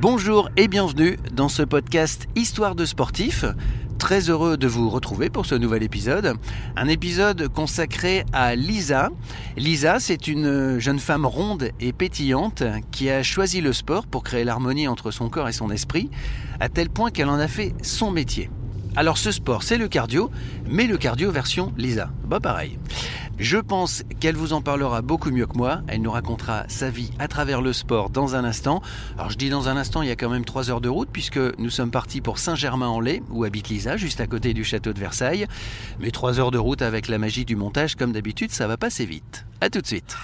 Bonjour et bienvenue dans ce podcast Histoire de sportifs. Très heureux de vous retrouver pour ce nouvel épisode. Un épisode consacré à Lisa. Lisa, c'est une jeune femme ronde et pétillante qui a choisi le sport pour créer l'harmonie entre son corps et son esprit, à tel point qu'elle en a fait son métier. Alors ce sport, c'est le cardio, mais le cardio version Lisa. Bah pareil. Je pense qu'elle vous en parlera beaucoup mieux que moi. Elle nous racontera sa vie à travers le sport dans un instant. Alors je dis dans un instant, il y a quand même trois heures de route puisque nous sommes partis pour Saint-Germain-en-Laye où habite Lisa, juste à côté du château de Versailles. Mais trois heures de route avec la magie du montage, comme d'habitude, ça va passer vite. À tout de suite.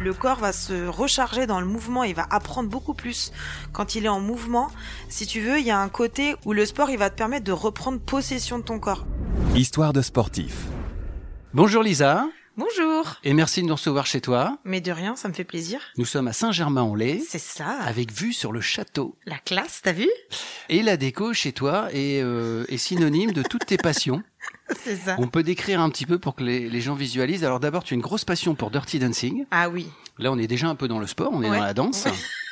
Le corps va se recharger dans le mouvement et va apprendre beaucoup plus quand il est en mouvement. Si tu veux, il y a un côté où le sport, il va te permettre de reprendre possession de ton corps. Histoire de sportif. Bonjour Lisa. Bonjour. Et merci de nous recevoir chez toi. Mais de rien, ça me fait plaisir. Nous sommes à Saint-Germain-en-Laye. C'est ça. Avec vue sur le château. La classe, t'as vu? Et la déco chez toi est, euh, est synonyme de toutes tes passions. C'est ça. On peut décrire un petit peu pour que les, les gens visualisent. Alors d'abord, tu as une grosse passion pour Dirty Dancing. Ah oui. Là, on est déjà un peu dans le sport, on est Ouais. dans la danse.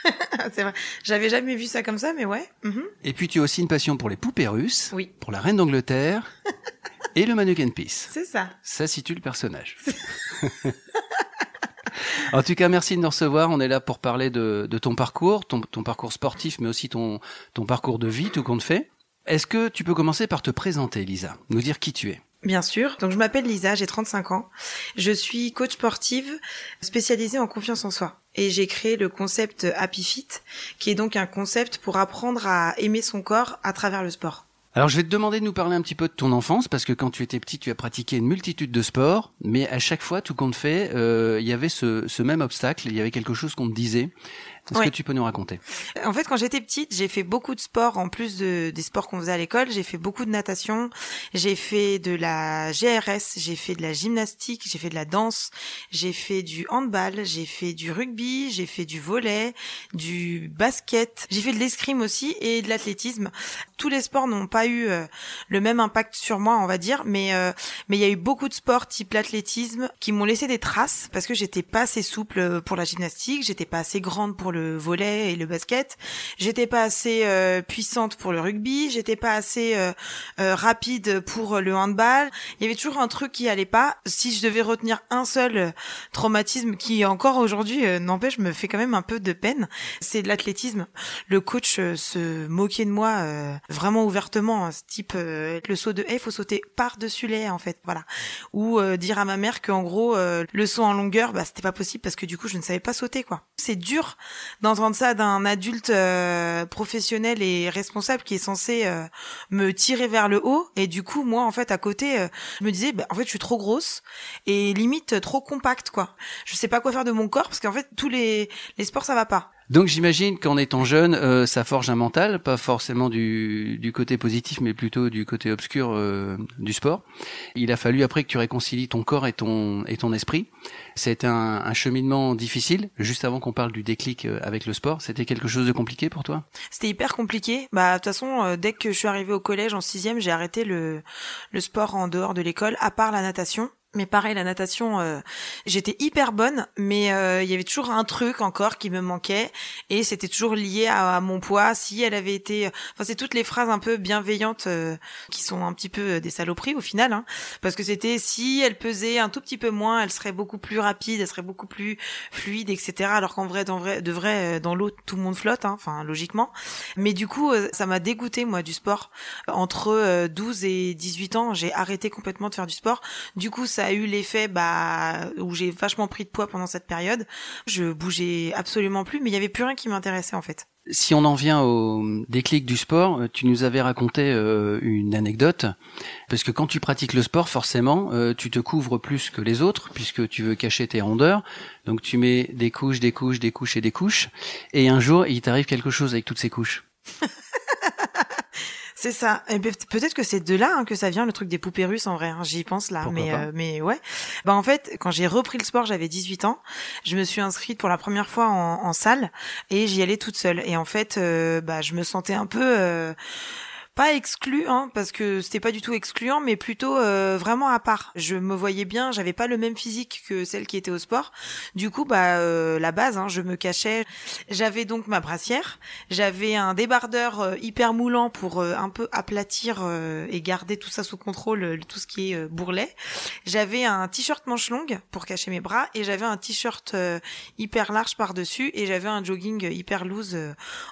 c'est vrai. J'avais jamais vu ça comme ça, mais ouais. Mhm. Et puis tu as aussi une passion pour les poupées russes, Oui. pour la reine d'Angleterre et le mannequin piece. C'est ça. Ça situe le personnage. en tout cas, merci de nous recevoir. On est là pour parler de, de ton parcours, ton, ton parcours sportif, mais aussi ton, ton parcours de vie, tout compte fait. Est-ce que tu peux commencer par te présenter, Lisa Nous dire qui tu es? Bien sûr. Donc je m'appelle Lisa, j'ai 35 ans. Je suis coach sportive spécialisée en confiance en soi. Et j'ai créé le concept Happy Fit, qui est donc un concept pour apprendre à aimer son corps à travers le sport. Alors, je vais te demander de nous parler un petit peu de ton enfance, parce que quand tu étais petit, tu as pratiqué une multitude de sports, mais à chaque fois, tout compte fait, euh, il y avait ce, ce même obstacle, il y avait quelque chose qu'on te disait. Est-ce Ouais. que tu peux nous raconter En fait, quand j'étais petite, j'ai fait beaucoup de sports en plus de, des sports qu'on faisait à l'école. J'ai fait beaucoup de natation, j'ai fait de la GRS, j'ai fait de la gymnastique, j'ai fait de la danse, j'ai fait du handball, j'ai fait du rugby, j'ai fait du volley, du basket, j'ai fait de l'escrime aussi et de l'athlétisme. Tous les sports n'ont pas eu euh, le même impact sur moi, on va dire, mais euh, mais il y a eu beaucoup de sports type l'athlétisme qui m'ont laissé des traces parce que j'étais pas assez souple pour la gymnastique, j'étais pas assez grande pour le volley et le basket, j'étais pas assez euh, puissante pour le rugby, j'étais pas assez euh, euh, rapide pour le handball. Il y avait toujours un truc qui allait pas. Si je devais retenir un seul euh, traumatisme qui encore aujourd'hui euh, n'empêche me fait quand même un peu de peine, c'est l'athlétisme. Le coach se moquait de moi vraiment ouvertement, hein, ce type le saut de haie, faut sauter par-dessus les haies en fait, voilà. Ou dire à ma mère qu'en gros le saut en longueur, bah c'était pas possible parce que du coup je ne savais pas sauter quoi. C'est dur d'entendre ça d'un adulte euh, professionnel et responsable qui est censé euh, me tirer vers le haut et du coup moi en fait à côté euh, je me disais bah, en fait je suis trop grosse et limite euh, trop compacte quoi. Je sais pas quoi faire de mon corps parce qu'en fait tous les les sports ça va pas. Donc j'imagine qu'en étant jeune, euh, ça forge un mental, pas forcément du, du côté positif, mais plutôt du côté obscur euh, du sport. Il a fallu après que tu réconcilies ton corps et ton et ton esprit. C'était un, un cheminement difficile. Juste avant qu'on parle du déclic euh, avec le sport, c'était quelque chose de compliqué pour toi? C'était hyper compliqué. Bah de toute façon euh, dès que je suis arrivée au collège en sixième j'ai arrêté le le sport en dehors de l'école à part la natation. Mais pareil, la natation, euh, j'étais hyper bonne, mais euh, il y avait toujours un truc encore qui me manquait, et c'était toujours lié à, mon poids. Si elle avait été, enfin c'est toutes les phrases un peu bienveillantes euh, qui sont un petit peu des saloperies au final, hein, parce que c'était si elle pesait un tout petit peu moins, elle serait beaucoup plus rapide, elle serait beaucoup plus fluide, etc. Alors qu'en vrai, dans vrai, de vrai, euh, dans l'eau tout le monde flotte, hein, enfin logiquement. Mais du coup, euh, ça m'a dégoûté moi du sport. Entre euh, 12 et 18 ans, j'ai arrêté complètement de faire du sport. Du coup, a eu l'effet bah où j'ai vachement pris de poids pendant cette période. Je bougeais absolument plus, mais il y avait plus rien qui m'intéressait en fait. Si on en vient au déclic du sport, euh, tu nous avais raconté euh, une anecdote, parce que quand tu pratiques le sport, forcément, euh, tu te couvres plus que les autres, puisque tu veux cacher tes rondeurs. Donc tu mets des couches, des couches, des couches et des couches. Et un jour, il t'arrive quelque chose avec toutes ces couches. C'est ça. Peut-être que c'est de là hein, que ça vient le truc des poupées russes en vrai. hein. J'y pense là, Pourquoi mais euh, mais ouais. Bah en fait, quand j'ai repris le sport, j'avais 18 ans. Je me suis inscrite pour la première fois en, en salle et j'y allais toute seule. Et en fait, euh, bah je me sentais un peu euh, pas exclu, hein, parce que c'était pas du tout excluant, mais plutôt euh, vraiment à part. Je me voyais bien, j'avais pas le même physique que celle qui était au sport. Du coup, bah euh, la base, hein, je me cachais. J'avais donc ma brassière, j'avais un débardeur euh, hyper moulant pour un peu aplatir et garder tout ça sous contrôle, tout ce qui est bourrelet. J'avais un t-shirt manche longue pour cacher mes bras et j'avais un t-shirt hyper large par dessus et j'avais un jogging hyper loose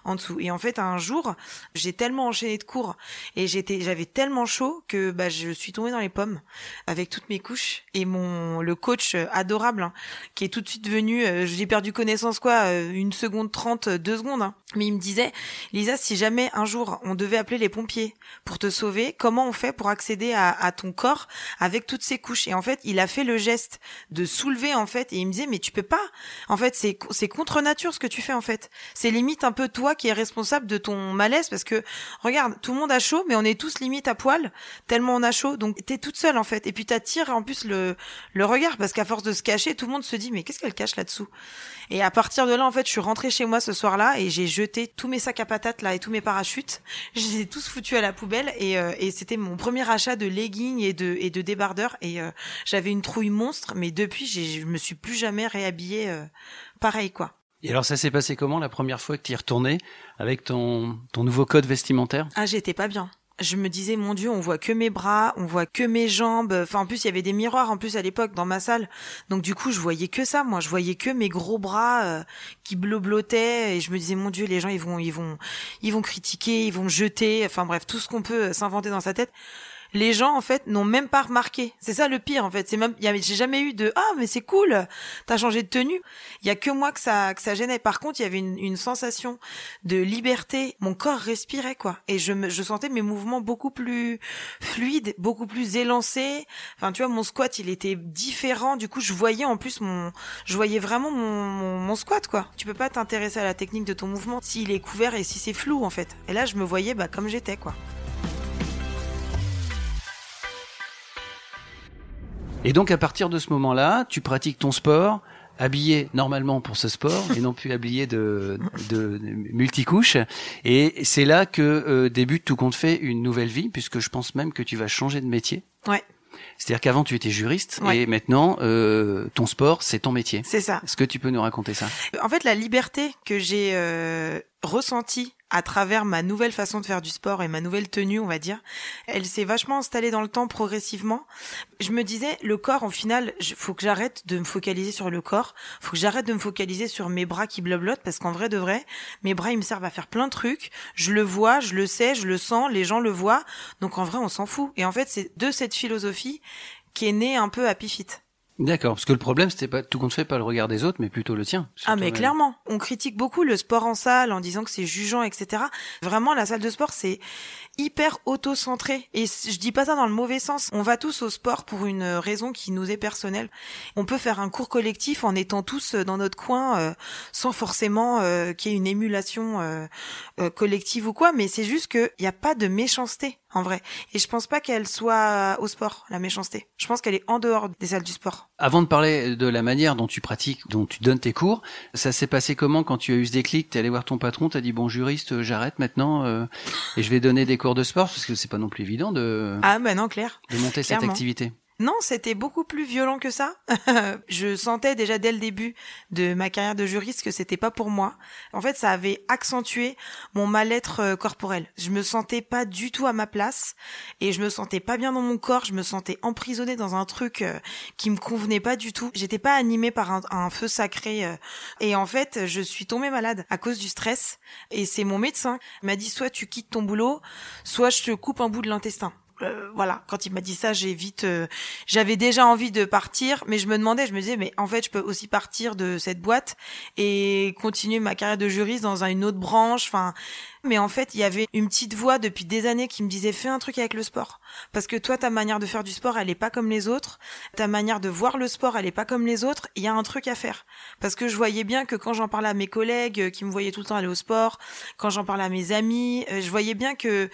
en dessous. Et en fait, un jour, j'ai tellement enchaîné de cours et j'étais, j'avais tellement chaud que bah je suis tombée dans les pommes avec toutes mes couches et mon le coach adorable hein, qui est tout de suite venu, euh, j'ai perdu connaissance quoi, euh, une seconde trente, deux secondes, hein. mais il me disait, Lisa, si jamais un jour on devait appeler les pompiers pour te sauver, comment on fait pour accéder à, ton corps avec toutes ces couches? Et en fait, il a fait le geste de soulever en fait et il me disait mais tu peux pas. En fait, c'est c'est contre nature ce que tu fais en fait. C'est limite un peu toi qui est responsable de ton malaise parce que regarde, tout le monde a chaud, mais on est tous limite à poil, tellement on a chaud. Donc t'es toute seule en fait. Et puis t'attires en plus le, le regard, parce qu'à force de se cacher, tout le monde se dit mais qu'est-ce qu'elle cache là-dessous? Et à partir de là, en fait, je suis rentrée chez moi ce soir-là et j'ai jeté tous mes sacs à patates là et tous mes parachutes. J'ai tous foutus à la poubelle et, euh, et c'était mon premier achat de leggings et de, et de débardeurs. Et euh, j'avais une trouille monstre, mais depuis, je me suis plus jamais réhabillée euh, pareil quoi. Et alors ça s'est passé comment la première fois que tu y retournais avec ton, ton nouveau code vestimentaire? Ah j'étais pas bien. Je me disais mon dieu, on voit que mes bras, on voit que mes jambes. Enfin en plus il y avait des miroirs en plus à l'époque dans ma salle. Donc du coup je voyais que ça. Moi je voyais que mes gros bras euh, qui bloblotaient et je me disais mon dieu les gens ils vont ils vont ils vont critiquer, ils vont jeter. Enfin bref tout ce qu'on peut s'inventer dans sa tête les gens en fait n'ont même pas remarqué. C'est ça le pire en fait. C'est même, j'ai jamais eu de ah mais c'est cool, t'as changé de tenue. Il y a que moi que ça que ça gênait. Par contre, il y avait une, sensation de liberté. Mon corps respirait quoi, et je me, je sentais mes mouvements beaucoup plus fluides, beaucoup plus élancés. Enfin tu vois, mon squat il était différent. Du coup, je voyais en plus mon, je voyais vraiment mon, mon, mon squat quoi. Tu peux pas t'intéresser à la technique de ton mouvement s'il est couvert et si c'est flou en fait. Et là, je me voyais bah comme j'étais quoi. Et donc à partir de ce moment-là, tu pratiques ton sport habillé normalement pour ce sport et non plus habillé de, de, multicouches. Et c'est là que euh, débute tout compte fait une nouvelle vie, puisque je pense même que tu vas changer de métier. Ouais. C'est-à-dire qu'avant tu étais juriste et maintenant euh, ton sport c'est ton métier. C'est ça. Est-ce que tu peux nous raconter ça? En fait, la liberté que j'ai euh, ressentie à travers ma nouvelle façon de faire du sport et ma nouvelle tenue, on va dire, elle s'est vachement installée dans le temps progressivement. Je me disais, le corps, au final, faut que j'arrête de me focaliser sur le corps, faut que j'arrête de me focaliser sur mes bras qui blablotent, parce qu'en vrai de vrai, mes bras, ils me servent à faire plein de trucs. Je le vois, je le sais, je le sens, les gens le voient. Donc en vrai, on s'en fout. Et en fait, c'est de cette philosophie qui est née un peu à Pifit. D'accord, parce que le problème c'était pas tout compte fait pas le regard des autres, mais plutôt le tien. Ah mais clairement, on critique beaucoup le sport en salle en disant que c'est jugeant, etc. Vraiment, la salle de sport c'est hyper auto-centré et je dis pas ça dans le mauvais sens. On va tous au sport pour une raison qui nous est personnelle. On peut faire un cours collectif en étant tous dans notre coin euh, sans forcément euh, qu'il y ait une émulation euh, collective ou quoi, mais c'est juste qu'il n'y a pas de méchanceté en vrai. Et je pense pas qu'elle soit au sport, la méchanceté. Je pense qu'elle est en dehors des salles du sport. Avant de parler de la manière dont tu pratiques, dont tu donnes tes cours, ça s'est passé comment quand tu as eu ce déclic? T'es allé voir ton patron, t'as dit bon juriste, j'arrête maintenant euh, et je vais donner des cours de sport? Parce que c'est pas non plus évident de. Ah ben non, clair. De monter cette activité. Non, c'était beaucoup plus violent que ça. je sentais déjà dès le début de ma carrière de juriste que c'était pas pour moi. En fait, ça avait accentué mon mal-être euh, corporel. Je me sentais pas du tout à ma place et je me sentais pas bien dans mon corps. Je me sentais emprisonnée dans un truc euh, qui me convenait pas du tout. J'étais pas animée par un, feu sacré. Euh. Et en fait, je suis tombée malade à cause du stress. Et c'est mon médecin qui m'a dit soit tu quittes ton boulot, soit je te coupe un bout de l'intestin. Euh, voilà, quand il m'a dit ça, j'ai vite, euh, j'avais déjà envie de partir, mais je me demandais, je me disais, mais en fait, je peux aussi partir de cette boîte et continuer ma carrière de juriste dans une autre branche. Enfin, mais en fait, il y avait une petite voix depuis des années qui me disait, fais un truc avec le sport, parce que toi, ta manière de faire du sport, elle est pas comme les autres. Ta manière de voir le sport, elle est pas comme les autres. Il y a un truc à faire, parce que je voyais bien que quand j'en parlais à mes collègues euh, qui me voyaient tout le temps aller au sport, quand j'en parlais à mes amis, je voyais bien que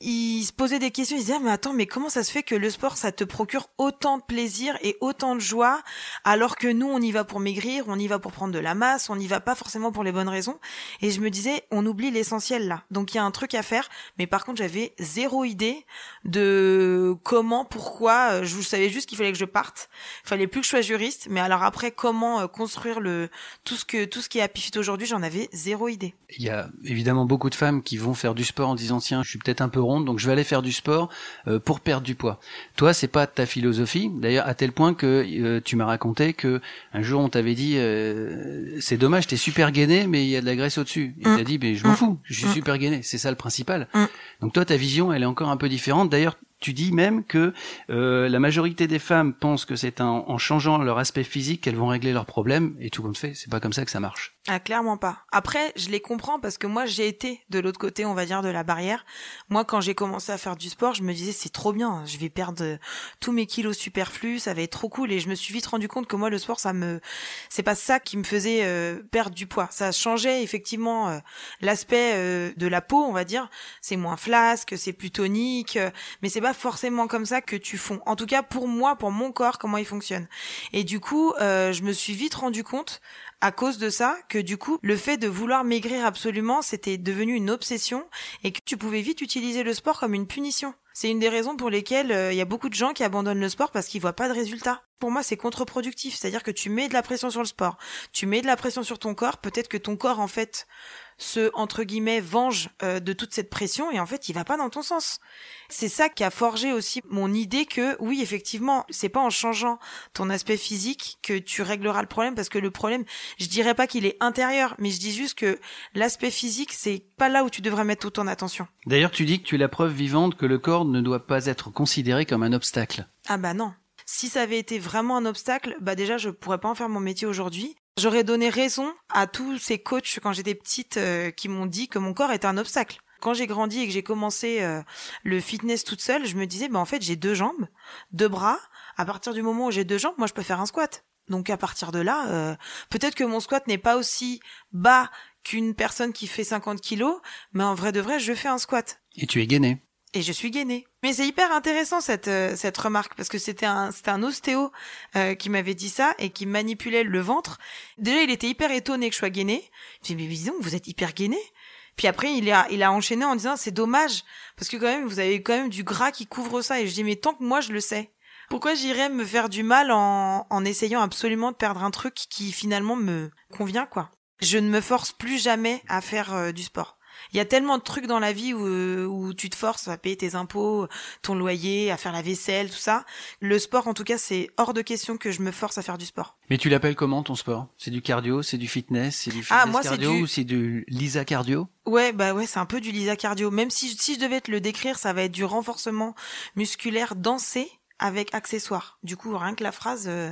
ils se posaient des questions, ils se disaient, ah, mais attends, mais comment ça se fait que le sport, ça te procure autant de plaisir et autant de joie, alors que nous, on y va pour maigrir, on y va pour prendre de la masse, on n'y va pas forcément pour les bonnes raisons? Et je me disais, on oublie l'essentiel là. Donc il y a un truc à faire, mais par contre, j'avais zéro idée de comment, pourquoi. Euh, je savais juste qu'il fallait que je parte. Il fallait plus que je sois juriste, mais alors après, comment euh, construire le tout ce que tout ce qui est Happy Fit aujourd'hui, j'en avais zéro idée. Il y a évidemment beaucoup de femmes qui vont faire du sport en disant tiens, je suis peut-être un peu ronde, donc je vais aller faire du sport euh, pour perdre du poids. Toi, c'est pas ta philosophie. D'ailleurs, à tel point que euh, tu m'as raconté que un jour on t'avait dit euh, c'est dommage, t'es super gainé, mais il y a de la graisse au-dessus. Et Mm. t'as dit mais je m'en Mm. fous, je suis Mm. super gainé. C'est ça le principal. Mm. Donc toi, ta vision, elle est encore un peu différente. D'ailleurs, tu dis même que euh, la majorité des femmes pensent que c'est en, en changeant leur aspect physique qu'elles vont régler leurs problèmes. Et tout compte fait, c'est pas comme ça que ça marche. Ah, clairement pas. Après, je les comprends parce que moi, j'ai été de l'autre côté, on va dire, de la barrière. Moi, quand j'ai commencé à faire du sport, je me disais, c'est trop bien, je vais perdre euh, tous mes kilos superflus, ça va être trop cool. Et je me suis vite rendu compte que moi, le sport, ça me, c'est pas ça qui me faisait euh, perdre du poids. Ça changeait effectivement euh, l'aspect euh, de la peau, on va dire. C'est moins flasque, c'est plus tonique, euh, mais c'est pas forcément comme ça que tu fonds. En tout cas, pour moi, pour mon corps, comment il fonctionne. Et du coup, je me suis vite rendu compte à cause de ça que du coup le fait de vouloir maigrir absolument c'était devenu une obsession et que tu pouvais vite utiliser le sport comme une punition. C'est une des raisons pour lesquelles euh, il y a beaucoup de gens qui abandonnent le sport parce qu'ils voient pas de résultats. Pour moi, c'est contre-productif, c'est-à-dire que tu mets de la pression sur le sport, tu mets de la pression sur ton corps, peut-être que ton corps en fait se entre guillemets venge euh, de toute cette pression et en fait, il va pas dans ton sens. C'est ça qui a forgé aussi mon idée que oui, effectivement, c'est pas en changeant ton aspect physique que tu régleras le problème parce que le problème, je dirais pas qu'il est intérieur, mais je dis juste que l'aspect physique, c'est pas là où tu devrais mettre toute ton attention. D'ailleurs, tu dis que tu es la preuve vivante que le corps ne doit pas être considéré comme un obstacle. Ah bah non. Si ça avait été vraiment un obstacle, bah déjà je pourrais pas en faire mon métier aujourd'hui. J'aurais donné raison à tous ces coachs quand j'étais petite euh, qui m'ont dit que mon corps était un obstacle. Quand j'ai grandi et que j'ai commencé euh, le fitness toute seule, je me disais bah en fait j'ai deux jambes, deux bras. À partir du moment où j'ai deux jambes, moi je peux faire un squat. Donc à partir de là, euh, peut-être que mon squat n'est pas aussi bas qu'une personne qui fait 50 kilos, mais en vrai de vrai, je fais un squat Et tu es gainé. Et je suis gainée. Mais c'est hyper intéressant cette euh, cette remarque parce que c'était un c'était un ostéo euh, qui m'avait dit ça et qui manipulait le ventre. Déjà, il était hyper étonné que je sois gainée. Je dis mais dis donc, vous êtes hyper gainée. Puis après, il a il a enchaîné en disant c'est dommage parce que quand même vous avez quand même du gras qui couvre ça et je dis mais tant que moi je le sais. Pourquoi j'irais me faire du mal en, en essayant absolument de perdre un truc qui finalement me convient quoi? Je ne me force plus jamais à faire euh, du sport. Il y a tellement de trucs dans la vie où, euh, où tu te forces à payer tes impôts, ton loyer, à faire la vaisselle, tout ça. Le sport, en tout cas, c'est hors de question que je me force à faire du sport. Mais tu l'appelles comment ton sport? C'est du cardio, c'est du fitness, c'est du fitness Ah, moi, c'est cardio du- ou c'est du Lisa cardio? Ouais, bah ouais, c'est un peu du Lisa cardio. Même si, si je devais te le décrire, ça va être du renforcement musculaire dansé avec accessoires. Du coup, rien que la phrase, euh,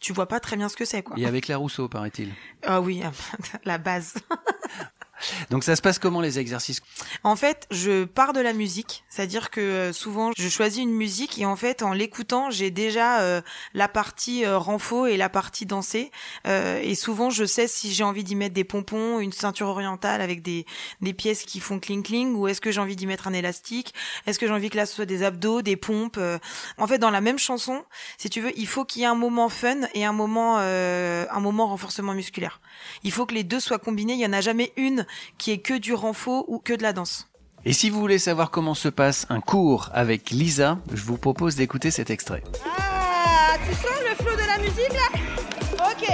tu vois pas très bien ce que c'est, quoi. Et avec la Rousseau, paraît-il. Ah oui, la base. Donc ça se passe comment les exercices? En fait, je pars de la musique, c'est-à-dire que euh, souvent je choisis une musique et en fait en l'écoutant j'ai déjà euh, la partie euh, renfo et la partie dansée Euh, et souvent je sais si j'ai envie d'y mettre des pompons, une ceinture orientale avec des des pièces qui font cling cling ou est-ce que j'ai envie d'y mettre un élastique, est-ce que j'ai envie que là ce soit des abdos, des pompes. euh? En fait, dans la même chanson, si tu veux, il faut qu'il y ait un moment fun et un moment euh, un moment renforcement musculaire. Il faut que les deux soient combinés. Il y en a jamais une qui est que du renfo ou que de la danse. Et si vous voulez savoir comment se passe un cours avec Lisa, je vous propose d'écouter cet extrait. Ah, tu sens le flot de la musique là? Ok,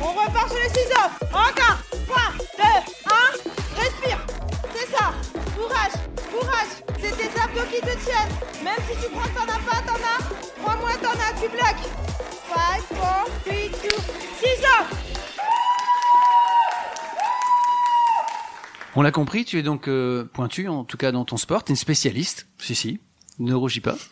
on repart sur les ciseaux. Encore 3, 2, 1, respire. C'est ça. Courage, courage. C'est tes abdos qui te tiennent. Même si tu crois que t'en as pas, t'en as. Crois-moi, t'en as, tu bloques. 5, 4, 3, 2, ciseaux. On l'a compris, tu es donc euh, pointu, en tout cas dans ton sport, tu es une spécialiste, si si, ne rougis pas.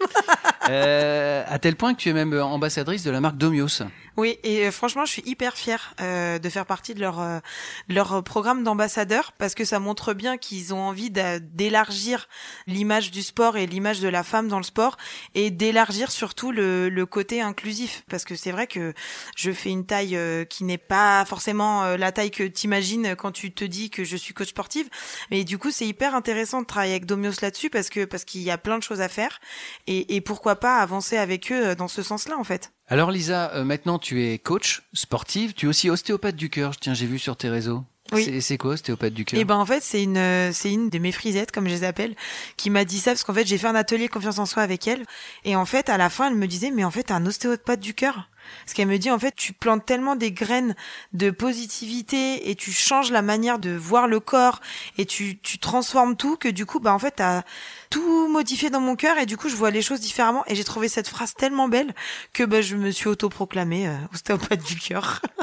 Euh, à tel point que tu es même ambassadrice de la marque Domios. Oui, et euh, franchement, je suis hyper fière euh, de faire partie de leur euh, leur programme d'ambassadeur parce que ça montre bien qu'ils ont envie d'élargir l'image du sport et l'image de la femme dans le sport et d'élargir surtout le, le côté inclusif parce que c'est vrai que je fais une taille euh, qui n'est pas forcément euh, la taille que t'imagines quand tu te dis que je suis coach sportive, mais du coup c'est hyper intéressant de travailler avec Domios là-dessus parce que parce qu'il y a plein de choses à faire et, et pourquoi pas avancer avec eux euh, dans ce sens-là en fait. Alors Lisa, euh, maintenant tu es coach sportive, tu es aussi ostéopathe du cœur, tiens j'ai vu sur tes réseaux. Oui. C'est- quoi ostéopathe du cœur Et ben en fait c'est une euh, c'est une de mes frisettes comme je les appelle qui m'a dit ça parce qu'en fait j'ai fait un atelier confiance en soi avec elle et en fait à la fin elle me disait mais en fait t'es un ostéopathe du cœur parce qu'elle me dit en fait tu plantes tellement des graines de positivité et tu changes la manière de voir le corps et tu tu transformes tout que du coup bah en fait t'as tout modifié dans mon cœur et du coup je vois les choses différemment et j'ai trouvé cette phrase tellement belle que bah je me suis autoproclamée euh, ostéopathe du cœur.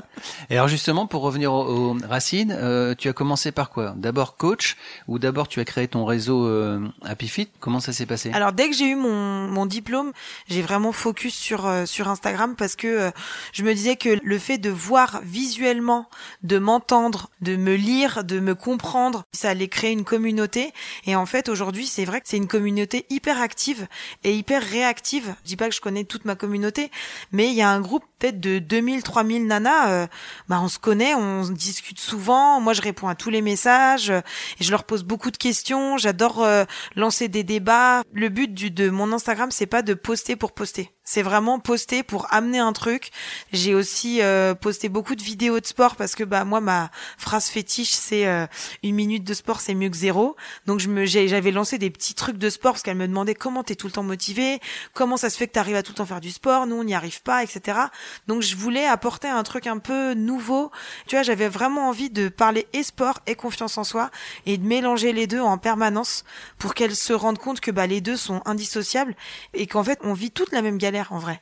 Et alors justement, pour revenir aux, aux racines, euh, tu as commencé par quoi? D'abord coach ou d'abord tu as créé ton réseau euh, Happy Fit? Comment ça s'est passé? Alors dès que j'ai eu mon, mon diplôme, j'ai vraiment focus sur euh, sur Instagram parce que euh, je me disais que le fait de voir visuellement, de m'entendre, de me lire, de me comprendre, ça allait créer une communauté. Et en fait aujourd'hui, c'est vrai que c'est une communauté hyper active et hyper réactive. Je dis pas que je connais toute ma communauté, mais il y a un groupe peut-être de 2000 3000 nanas euh, bah on se connaît, on discute souvent, moi je réponds à tous les messages euh, et je leur pose beaucoup de questions, j'adore euh, lancer des débats. Le but du, de mon Instagram, c'est pas de poster pour poster. C'est vraiment poster pour amener un truc. J'ai aussi euh, posté beaucoup de vidéos de sport parce que bah moi ma phrase fétiche c'est euh, une minute de sport c'est mieux que zéro. Donc je me j'avais lancé des petits trucs de sport parce qu'elle me demandait comment t'es tout le temps motivé, comment ça se fait que t'arrives à tout le temps faire du sport, nous on n'y arrive pas, etc. Donc je voulais apporter un truc un peu nouveau. Tu vois, j'avais vraiment envie de parler et sport et confiance en soi et de mélanger les deux en permanence pour qu'elles se rendent compte que bah les deux sont indissociables et qu'en fait on vit toute la même galère en vrai.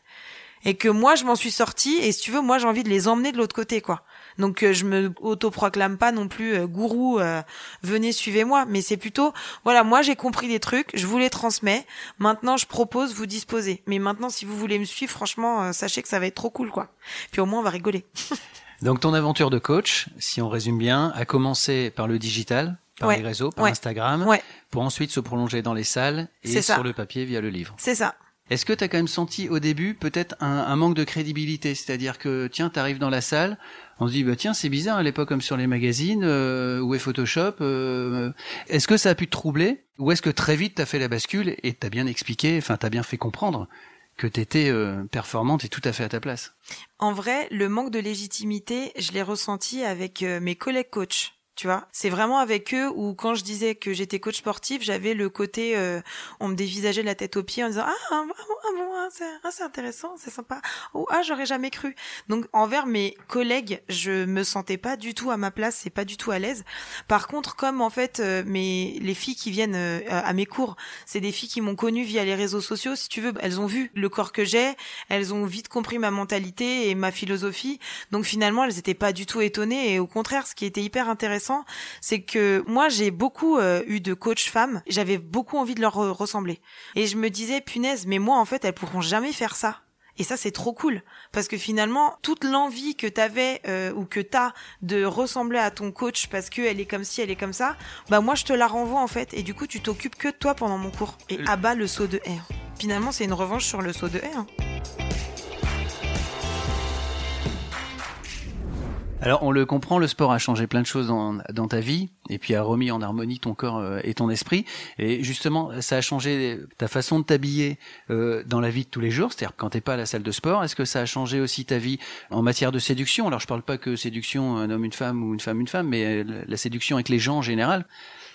Et que moi je m'en suis sortie et si tu veux moi j'ai envie de les emmener de l'autre côté quoi. Donc euh, je me autoproclame pas non plus euh, gourou euh, venez suivez-moi mais c'est plutôt voilà moi j'ai compris des trucs, je vous les transmets. Maintenant je propose vous disposez. Mais maintenant si vous voulez me suivre franchement euh, sachez que ça va être trop cool quoi. Puis au moins on va rigoler. Donc ton aventure de coach, si on résume bien, a commencé par le digital, par Ouais. les réseaux, par Ouais. Instagram, Ouais. pour ensuite se prolonger dans les salles et ça. sur le papier via le livre. C'est ça. Est-ce que tu as quand même senti au début peut-être un, manque de crédibilité? C'est-à-dire que, tiens, tu arrives dans la salle, on se dit, bah, tiens, c'est bizarre, elle pas comme sur les magazines, euh, est Photoshop euh, Est-ce que ça a pu te troubler? Ou est-ce que très vite tu as fait la bascule et t'as bien expliqué, enfin, t'as bien fait comprendre que tu étais performante et tout à fait à ta place? En vrai, le manque de légitimité, je l'ai ressenti avec euh, mes collègues coachs. Tu vois, c'est vraiment avec eux où quand je disais que j'étais coach sportif, j'avais le côté, euh, on me dévisageait la tête aux pieds en disant ah, ah bon, ah c'est c'est intéressant, c'est sympa, ou ah j'aurais jamais cru. Donc envers mes collègues, je me sentais pas du tout à ma place, et pas du tout à l'aise. Par contre, comme en fait euh, mes les filles qui viennent euh, à mes cours, c'est des filles qui m'ont connue via les réseaux sociaux, si tu veux, elles ont vu le corps que j'ai, elles ont vite compris ma mentalité et ma philosophie. Donc finalement, elles étaient pas du tout étonnées et au contraire, ce qui était hyper intéressant, c'est que moi j'ai beaucoup euh, eu de coachs femmes, j'avais beaucoup envie de leur euh, ressembler. Et je me disais punaise, mais moi en fait, elles pourront jamais faire ça. Et ça, c'est trop cool. Parce que finalement, toute l'envie que t'avais euh, ou que t'as de ressembler à ton coach parce que elle est comme ci, elle est comme ça, bah moi, je te la renvoie en fait. Et du coup, tu t'occupes que de toi pendant mon cours. Et abat le saut de haie. Finalement, c'est une revanche sur le saut de haie. Alors, on le comprend, le sport a changé plein de choses dans, ta vie, et puis a remis en harmonie ton corps euh, et ton esprit. Et justement, ça a changé ta façon de t'habiller euh, dans la vie de tous les jours, c'est-à-dire quand t'es pas à la salle de sport. Est-ce que ça a changé aussi ta vie en matière de séduction? Alors, je parle pas que séduction un homme une femme ou une femme une femme, mais euh, la séduction avec les gens en général.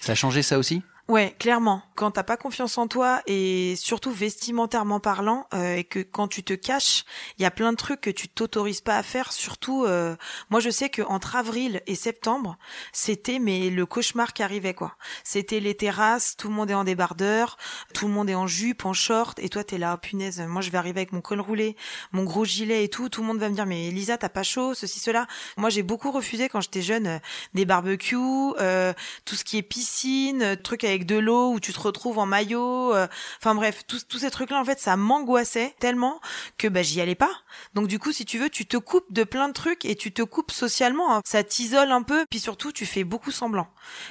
Ça a changé ça aussi? Ouais, clairement. Quand t'as pas confiance en toi et surtout vestimentairement parlant, euh, et que quand tu te caches, il y a plein de trucs que tu t'autorises pas à faire. Surtout, euh, moi je sais que entre avril et septembre, c'était mais le cauchemar qui arrivait quoi. C'était les terrasses, tout le monde est en débardeur, tout le monde est en jupe, en short, et toi t'es là, oh, punaise. Moi je vais arriver avec mon col roulé, mon gros gilet et tout. Tout le monde va me dire mais Elisa t'as pas chaud, ceci cela. Moi j'ai beaucoup refusé quand j'étais jeune euh, des barbecues, euh, tout ce qui est piscine, trucs avec avec de l'eau où tu te retrouves en maillot. euh, Enfin bref, tous ces trucs-là, en fait, ça m'angoissait tellement que bah j'y allais pas. Donc du coup, si tu veux, tu te coupes de plein de trucs et tu te coupes socialement. hein. Ça t'isole un peu, puis surtout, tu fais beaucoup semblant.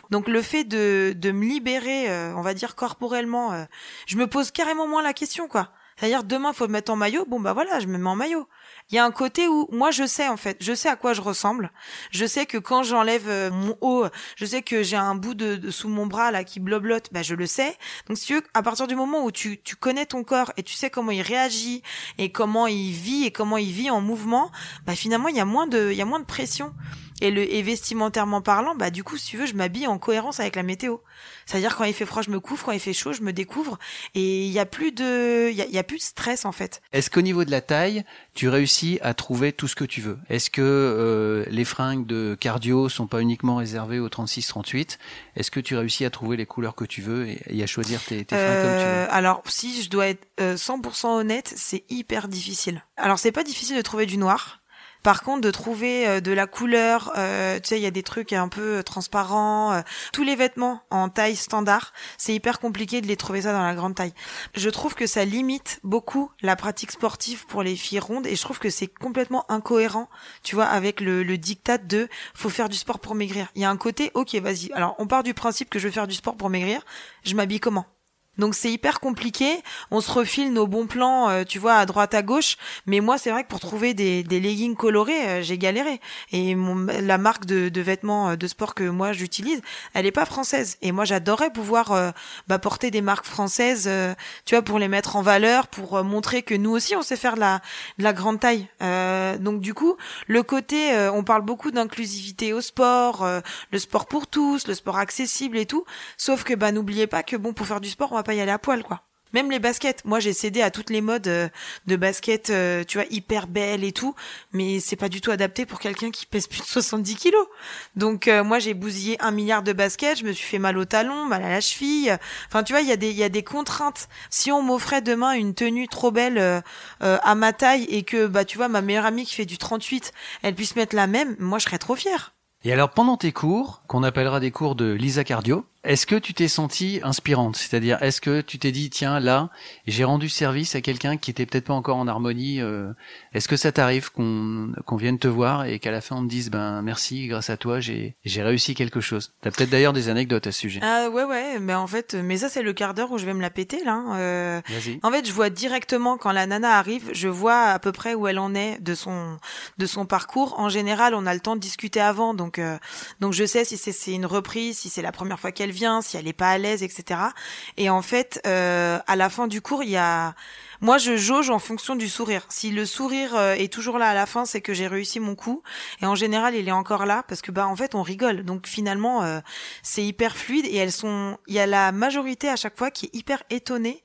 Donc le fait de de me libérer, euh, on va dire corporellement, euh, je me pose carrément moins la question, quoi. C'est-à-dire demain, faut me mettre en maillot. Bon bah voilà, je me mets en maillot. Il y a un côté où moi je sais en fait, je sais à quoi je ressemble. Je sais que quand j'enlève euh, mon haut, je sais que j'ai un bout de, de- sous mon bras là qui bloblote, bah je le sais. Donc si tu veux, à partir du moment où tu tu connais ton corps et tu sais comment il réagit et comment il vit et comment il vit en mouvement, bah finalement il y a moins de il y a moins de pression. Et le et vestimentairement parlant, bah du coup si tu veux, je m'habille en cohérence avec la météo. C'est-à-dire quand il fait froid, je me couvre, quand il fait chaud, je me découvre et il y a plus de il y a, il y a plus de stress en fait. Est-ce qu'au niveau de la taille, tu réussis à trouver tout ce que tu veux? Est-ce que euh, les fringues de cardio sont pas uniquement réservées au 36-38 Est-ce que tu réussis à trouver les couleurs que tu veux et, et à choisir tes, tes fringues comme tu Euh, veux alors, si je dois être euh, 100% honnête, c'est hyper difficile. Alors, c'est pas difficile de trouver du noir. Par contre, de trouver euh, de la couleur, euh, tu sais, il y a des trucs un peu euh, transparents. euh, tous les vêtements en taille standard, c'est hyper compliqué de les trouver ça dans la grande taille. Je trouve que ça limite beaucoup la pratique sportive pour les filles rondes et je trouve que c'est complètement incohérent, tu vois, avec le, le diktat de faut faire du sport pour maigrir. Il y a un côté, ok, vas-y. Alors, on part du principe que je veux faire du sport pour maigrir. Je m'habille comment? Donc c'est hyper compliqué. On se refile nos bons plans, euh, tu vois, à droite à gauche. Mais moi, c'est vrai que pour trouver des, des leggings colorés, euh, j'ai galéré. Et mon, la marque de, de vêtements euh, de sport que moi j'utilise, elle est pas française. Et moi, j'adorerais pouvoir bah, porter des marques françaises, tu vois, pour les mettre en valeur, pour montrer que nous aussi, on sait faire de la, de la grande taille. Donc du coup, le côté, on parle beaucoup d'inclusivité au sport, le sport pour tous, le sport accessible et tout. Sauf que bah n'oubliez pas que bon, pour faire du sport, pas y aller à poil, quoi. Même les baskets. Moi, j'ai cédé à toutes les modes euh, de baskets, euh, tu vois, hyper belles et tout, mais c'est pas du tout adapté pour quelqu'un qui pèse plus de 70 kilos. Donc, euh, moi, j'ai bousillé un milliard de baskets, je me suis fait mal au talon, mal à la cheville. Enfin, tu vois, il y a des, y a des contraintes. Si on m'offrait demain une tenue trop belle à ma taille et que, bah, tu vois, ma meilleure amie qui fait du 38, elle puisse mettre la même, moi, je serais trop fière. Et alors pendant tes cours, qu'on appellera des cours de Lisa Cardio, est-ce que tu t'es sentie inspirante? C'est-à-dire, est-ce que tu t'es dit, tiens, là, j'ai rendu service à quelqu'un qui était peut-être pas encore en harmonie euh, Est-ce que ça t'arrive qu'on qu'on vienne te voir et qu'à la fin on te dise, ben merci, grâce à toi, j'ai j'ai réussi quelque chose? T'as peut-être d'ailleurs des anecdotes à ce sujet. Ah ouais, ouais, mais en fait, mais ça, c'est le quart d'heure où je vais me la péter, là. hein. Euh, Vas-y. En fait, je vois directement quand la nana arrive, je vois à peu près où elle en est de son de son parcours. En général, on a le temps de discuter avant, donc euh, donc je sais si c'est c'est une reprise, si c'est la première fois qu'elle si elle est pas à l'aise, etc. Et en fait, euh, à la fin du cours, il y a moi, je jauge en fonction du sourire. Si le sourire euh, est toujours là à la fin, c'est que j'ai réussi mon coup. Et en général, il est encore là parce que bah en fait, on rigole. Donc finalement, euh, c'est hyper fluide et elles sont. Il y a la majorité à chaque fois qui est hyper étonnée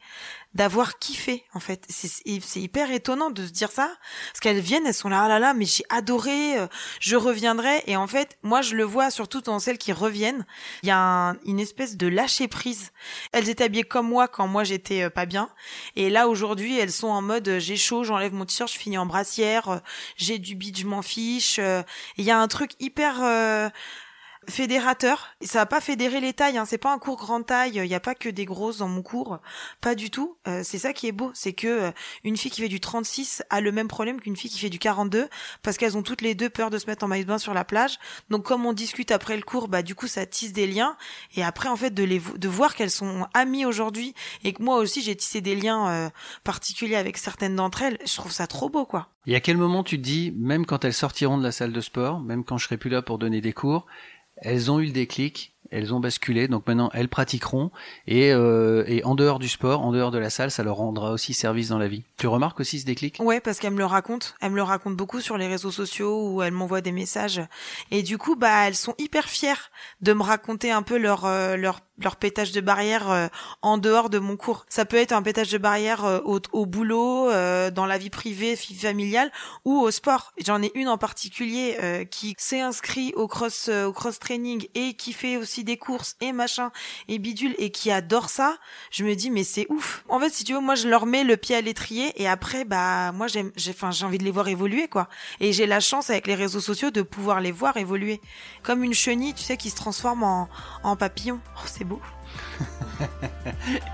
d'avoir kiffé en fait. C'est hyper étonnant de se dire ça parce qu'elles viennent elles sont là ah là là mais j'ai adoré euh, je reviendrai. Et en fait moi je le vois surtout dans celles qui reviennent. Il y a un- une espèce de lâcher prise elles étaient habillées comme moi quand moi j'étais euh, pas bien. Et là aujourd'hui elles sont en mode euh, j'ai chaud j'enlève mon t-shirt je finis en brassière j'ai du beat je m'en fiche il y a un truc hyper fédérateur. Ça va pas fédérer les tailles, hein. c'est pas un cours grande taille, il y a pas que des grosses dans mon cours, pas du tout. Euh, c'est ça qui est beau, c'est que euh, une fille qui fait du 36 a le même problème qu'une fille qui fait du 42 parce qu'elles ont toutes les deux peur de se mettre en maillot de bain sur la plage. Donc comme on discute après le cours, bah du coup ça tisse des liens et après en fait de les de voir qu'elles sont amies aujourd'hui et que moi aussi j'ai tissé des liens euh, particuliers avec certaines d'entre elles, je trouve ça trop beau quoi. Et à quel moment tu te dis, même quand elles sortiront de la salle de sport, même quand je serai plus là pour donner des cours, elles ont eu le déclic, elles ont basculé, donc maintenant elles pratiqueront, et, euh, et en dehors du sport, en dehors de la salle, ça leur rendra aussi service dans la vie. Tu remarques aussi ce déclic? Ouais, parce qu'elle me le raconte. Elle me le raconte beaucoup sur les réseaux sociaux où elle m'envoie des messages. Et du coup, bah, elles sont hyper fières de me raconter un peu leur euh, leur leur pétage de barrière euh, en dehors de mon cours. Ça peut être un pétage de barrière euh, au, au boulot, euh, dans la vie privée, familiale ou au sport. J'en ai une en particulier euh, qui s'est inscrit au cross euh, au cross training et qui fait aussi des courses et machin et bidule et qui adore ça. Je me dis mais c'est ouf. En fait, si tu veux, moi je leur mets le pied à l'étrier et après bah moi j'aime j'ai enfin j'ai envie de les voir évoluer quoi. Et j'ai la chance avec les réseaux sociaux de pouvoir les voir évoluer comme une chenille, tu sais qui se transforme en en papillon. Oh, beau.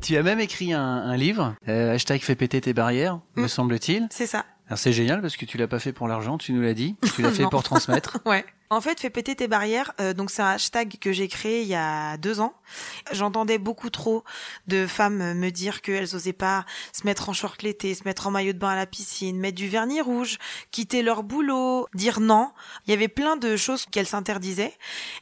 Tu as même écrit un, un livre, euh, hashtag fais péter tes barrières, me Mm. semble-t-il. C'est ça. Alors c'est génial parce que tu l'as pas fait pour l'argent, tu nous l'as dit, tu l'as fait pour transmettre. Ouais. En fait, fais péter tes barrières. euh, donc c'est un hashtag que j'ai créé il y a deux ans. J'entendais beaucoup trop de femmes me dire qu'elles osaient pas se mettre en short l'été, se mettre en maillot de bain à la piscine, mettre du vernis rouge, quitter leur boulot, dire non. Il y avait plein de choses qu'elles s'interdisaient.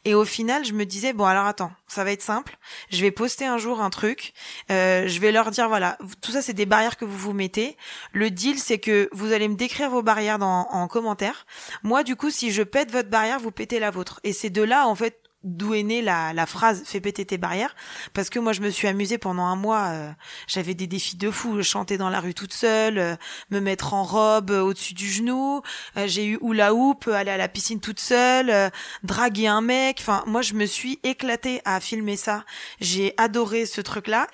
Et au final, je me disais bon alors attends, ça va être simple. Je vais poster un jour un truc. euh, je vais leur dire voilà, tout ça c'est des barrières que vous vous mettez. Le deal c'est que vous allez me décrire vos barrières en commentaire. Moi, du coup, si je pète votre barrière, vous pétez la vôtre. Et c'est de là, en fait, d'où est née la, la phrase fais péter tes barrières parce que moi je me suis amusée pendant un mois euh, j'avais des défis de fou. Chanter dans la rue toute seule euh, me mettre en robe euh, au-dessus du genou. Euh, j'ai eu hula hoop euh, aller à la piscine toute seule draguer un mec. Enfin moi je me suis éclatée à filmer ça. J'ai adoré ce truc là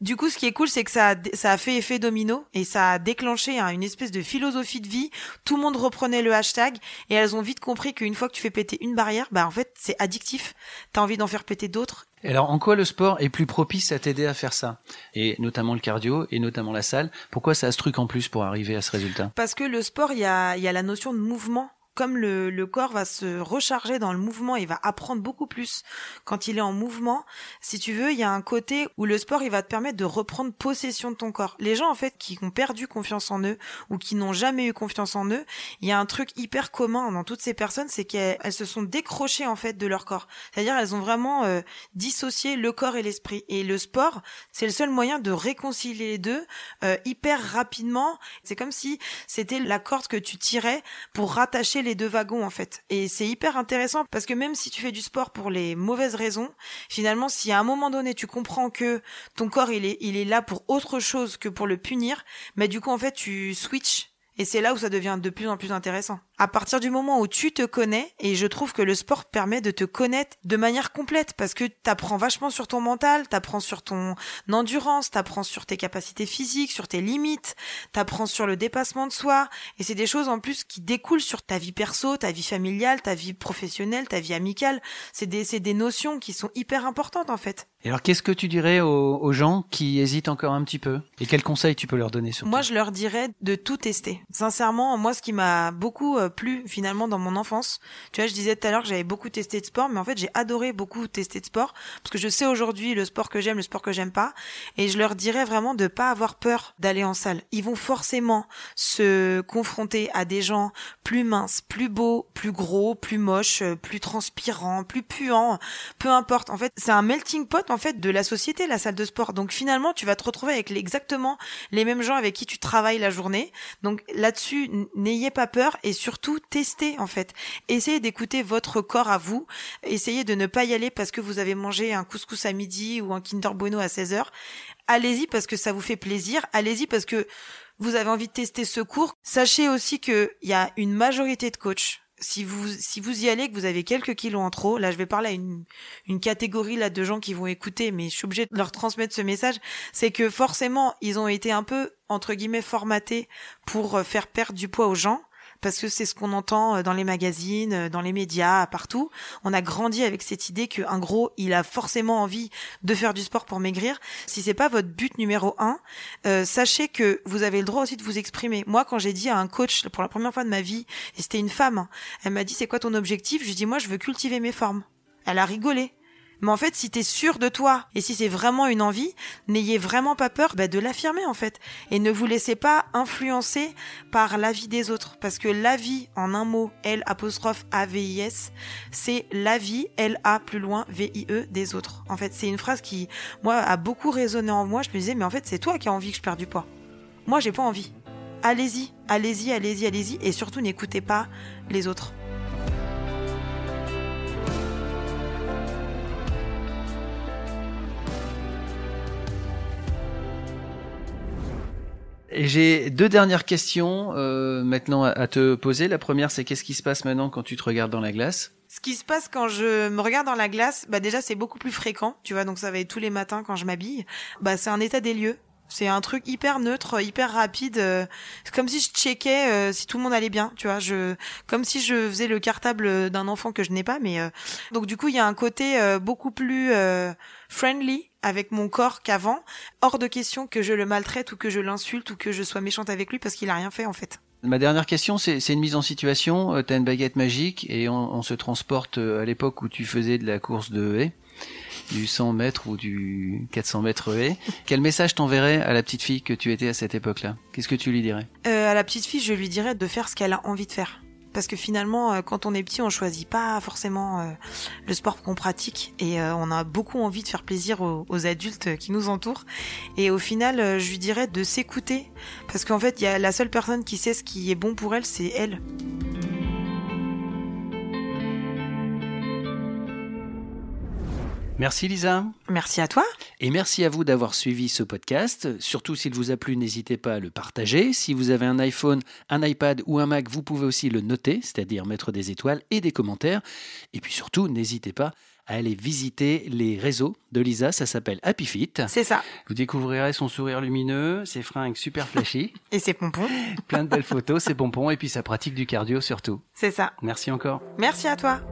du coup, ce qui est cool, c'est que ça a, ça a fait effet domino et ça a déclenché hein, une espèce de philosophie de vie. Tout le monde reprenait le hashtag et elles ont vite compris qu'une fois que tu fais péter une barrière, bah en fait c'est addictif. T'as envie d'en faire péter d'autres. Et alors en quoi le sport est plus propice à t'aider à faire ça? Et notamment le cardio et notamment la salle. Pourquoi ça a ce truc en plus pour arriver à ce résultat? Parce que le sport, il y a, il y a la notion de mouvement. Comme le, le corps va se recharger dans le mouvement, il va apprendre beaucoup plus quand il est en mouvement. Si tu veux, il y a un côté où le sport, il va te permettre de reprendre possession de ton corps. Les gens, en fait, qui ont perdu confiance en eux ou qui n'ont jamais eu confiance en eux, il y a un truc hyper commun dans toutes ces personnes, c'est qu'elles elles se sont décrochées, en fait, de leur corps. C'est-à-dire, elles ont vraiment euh, dissocié le corps et l'esprit. Et le sport, c'est le seul moyen de réconcilier les deux euh, hyper rapidement. C'est comme si c'était la corde que tu tirais pour rattacher deux wagons en fait. Et c'est hyper intéressant parce que même si tu fais du sport pour les mauvaises raisons, finalement si à un moment donné tu comprends que ton corps il est il est là pour autre chose que pour le punir, mais du coup en fait tu switches et c'est là où ça devient de plus en plus intéressant. À partir du moment où tu te connais, et je trouve que le sport permet de te connaître de manière complète, parce que t'apprends vachement sur ton mental, t'apprends sur ton endurance, t'apprends sur tes capacités physiques, sur tes limites, t'apprends sur le dépassement de soi, et c'est des choses en plus qui découlent sur ta vie perso, ta vie familiale, ta vie professionnelle, ta vie amicale. C'est des, c'est des notions qui sont hyper importantes en fait. Et alors qu'est-ce que tu dirais aux, gens qui hésitent encore un petit peu? Et quels conseils tu peux leur donner Moi, je leur dirais de tout tester. Sincèrement, moi, ce qui m'a beaucoup euh, plu finalement dans mon enfance, tu vois, je disais tout à l'heure que j'avais beaucoup testé de sport, mais en fait, j'ai adoré beaucoup tester de sport parce que je sais aujourd'hui le sport que j'aime, le sport que j'aime pas, et je leur dirais vraiment de pas avoir peur d'aller en salle. Ils vont forcément se confronter à des gens plus minces, plus beaux, plus gros, plus moches, euh, plus transpirants, plus puants, peu importe. En fait, c'est un melting pot en fait de la société, la salle de sport. Donc finalement, tu vas te retrouver avec exactement les mêmes gens avec qui tu travailles la journée. Donc là-dessus, n'ayez pas peur et surtout testez en fait. Essayez d'écouter votre corps à vous. Essayez de ne pas y aller parce que vous avez mangé un couscous à midi ou un Kinder Bueno à 16 heures. Allez-y parce que ça vous fait plaisir. Allez-y parce que vous avez envie de tester ce cours. Sachez aussi qu'il y a une majorité de coachs. Si vous, si vous y allez, que vous avez quelques kilos en trop, là je vais parler à une, une catégorie là de gens qui vont écouter, mais je suis obligée de leur transmettre ce message, c'est que forcément ils ont été un peu entre guillemets formatés pour euh, faire perdre du poids aux gens parce que c'est ce qu'on entend euh, dans les magazines, euh, dans les médias, partout. On a grandi avec cette idée qu'un gros, il a forcément envie de faire du sport pour maigrir. Si c'est pas votre but numéro un, euh, sachez que vous avez le droit aussi de vous exprimer. Moi, quand j'ai dit à un coach pour la première fois de ma vie, et c'était une femme, hein, elle m'a dit c'est quoi ton objectif? Je lui dit moi je veux cultiver mes formes. Elle a rigolé. Mais en fait, si t'es sûr de toi et si c'est vraiment une envie, n'ayez vraiment pas peur bah, de l'affirmer en fait. Et ne vous laissez pas influencer par l'avis des autres. Parce que l'avis, en un mot, L apostrophe A-V-I-S, c'est l'avis, L-A plus loin, V-I-E des autres. En fait, c'est une phrase qui, moi, a beaucoup résonné en moi. Je me disais, mais en fait, c'est toi qui as envie que je perde du poids. Moi, j'ai pas envie. Allez-y, allez-y, allez-y, allez-y. Et surtout, n'écoutez pas les autres. J'ai deux dernières questions euh, maintenant à, te poser. La première, c'est qu'est-ce qui se passe maintenant quand tu te regardes dans la glace? Ce qui se passe quand je me regarde dans la glace, bah déjà c'est beaucoup plus fréquent, tu vois, donc ça va être tous les matins quand je m'habille. Bah c'est un état des lieux. C'est un truc hyper neutre, hyper rapide. euh, C'est comme si je checkais euh, si tout le monde allait bien, tu vois. Je, comme si je faisais le cartable d'un enfant que je n'ai pas, mais euh, donc du coup il y a un côté euh, beaucoup plus euh, friendly avec mon corps qu'avant. Hors de question que je le maltraite ou que je l'insulte ou que je sois méchante avec lui parce qu'il a rien fait en fait. Ma dernière question, c'est une mise en situation. T'as une baguette magique et on, on se transporte à l'époque où tu faisais de la course de haie, du 100 mètres ou du 400 mètres haie. Quel message t'enverrais à la petite fille que tu étais à cette époque-là? Qu'est-ce que tu lui dirais? Euh, à la petite fille, je lui dirais de faire ce qu'elle a envie de faire. Parce que finalement, euh, quand on est petit, on choisit pas forcément euh, le sport qu'on pratique et on a beaucoup envie de faire plaisir aux, aux adultes qui nous entourent. Et au final, je lui dirais de s'écouter parce qu'en fait, il y a la seule personne qui sait ce qui est bon pour elle, c'est elle. Merci Lisa. Merci à toi. Et merci à vous d'avoir suivi ce podcast. Surtout s'il vous a plu, n'hésitez pas à le partager. Si vous avez un iPhone, un iPad ou un Mac, vous pouvez aussi le noter, c'est-à-dire mettre des étoiles et des commentaires. Et puis surtout, n'hésitez pas à aller visiter les réseaux de Lisa, ça s'appelle Happy Fit. C'est ça. Vous découvrirez son sourire lumineux, ses fringues super flashy, Et c'est pompon. plein de belles photos, ses pompons et puis sa pratique du cardio surtout. C'est ça. Merci encore. Merci à toi.